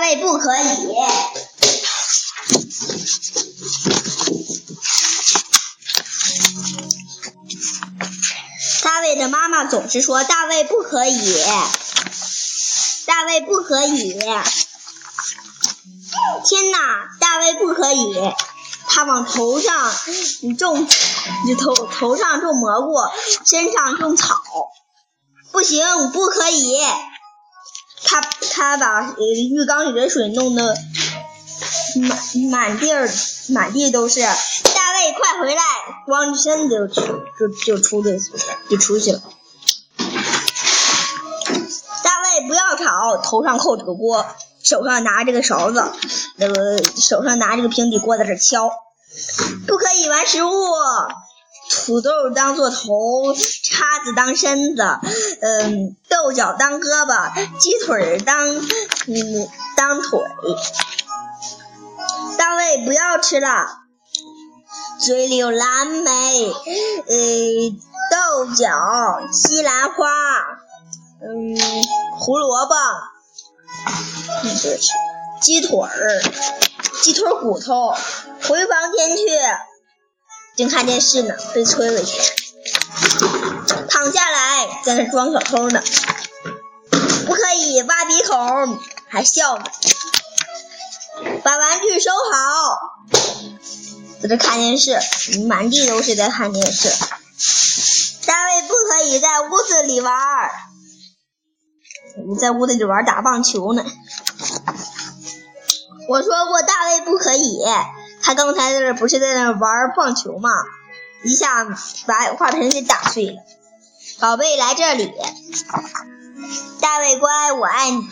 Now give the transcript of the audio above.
大卫不可以。大卫的妈妈总是说：“大卫不可以，大卫不可以。”天哪，大卫不可以！他往头上种，你头头上种蘑菇，身上种草，不行，不可以！他他把浴缸里的水弄得满满地儿满地都是。大卫，快回来！光着身子就就就出去就出去了。大卫，不要吵！头上扣着个锅，手上拿着个勺子，那个手上拿着个平底锅在这敲。不可以玩食物，土豆当做头，叉子当身子，嗯，豆角当胳膊，鸡腿当嗯当腿。大卫，不要吃了。嘴里有蓝莓，呃，豆角，西兰花，嗯，胡萝卜，鸡腿儿，鸡腿骨头。回房间去，正看电视呢，被催回去。躺下来，在那装小偷呢。不可以挖鼻孔，还笑呢。把玩具收好。在这看电视，满地都是在看电视。大卫不可以在屋子里玩，你在屋子里玩打棒球呢。我说过，大卫不可以。他刚才在那不是在那玩棒球吗？一下把花盆给打碎了。宝贝，来这里。大卫乖，我爱你。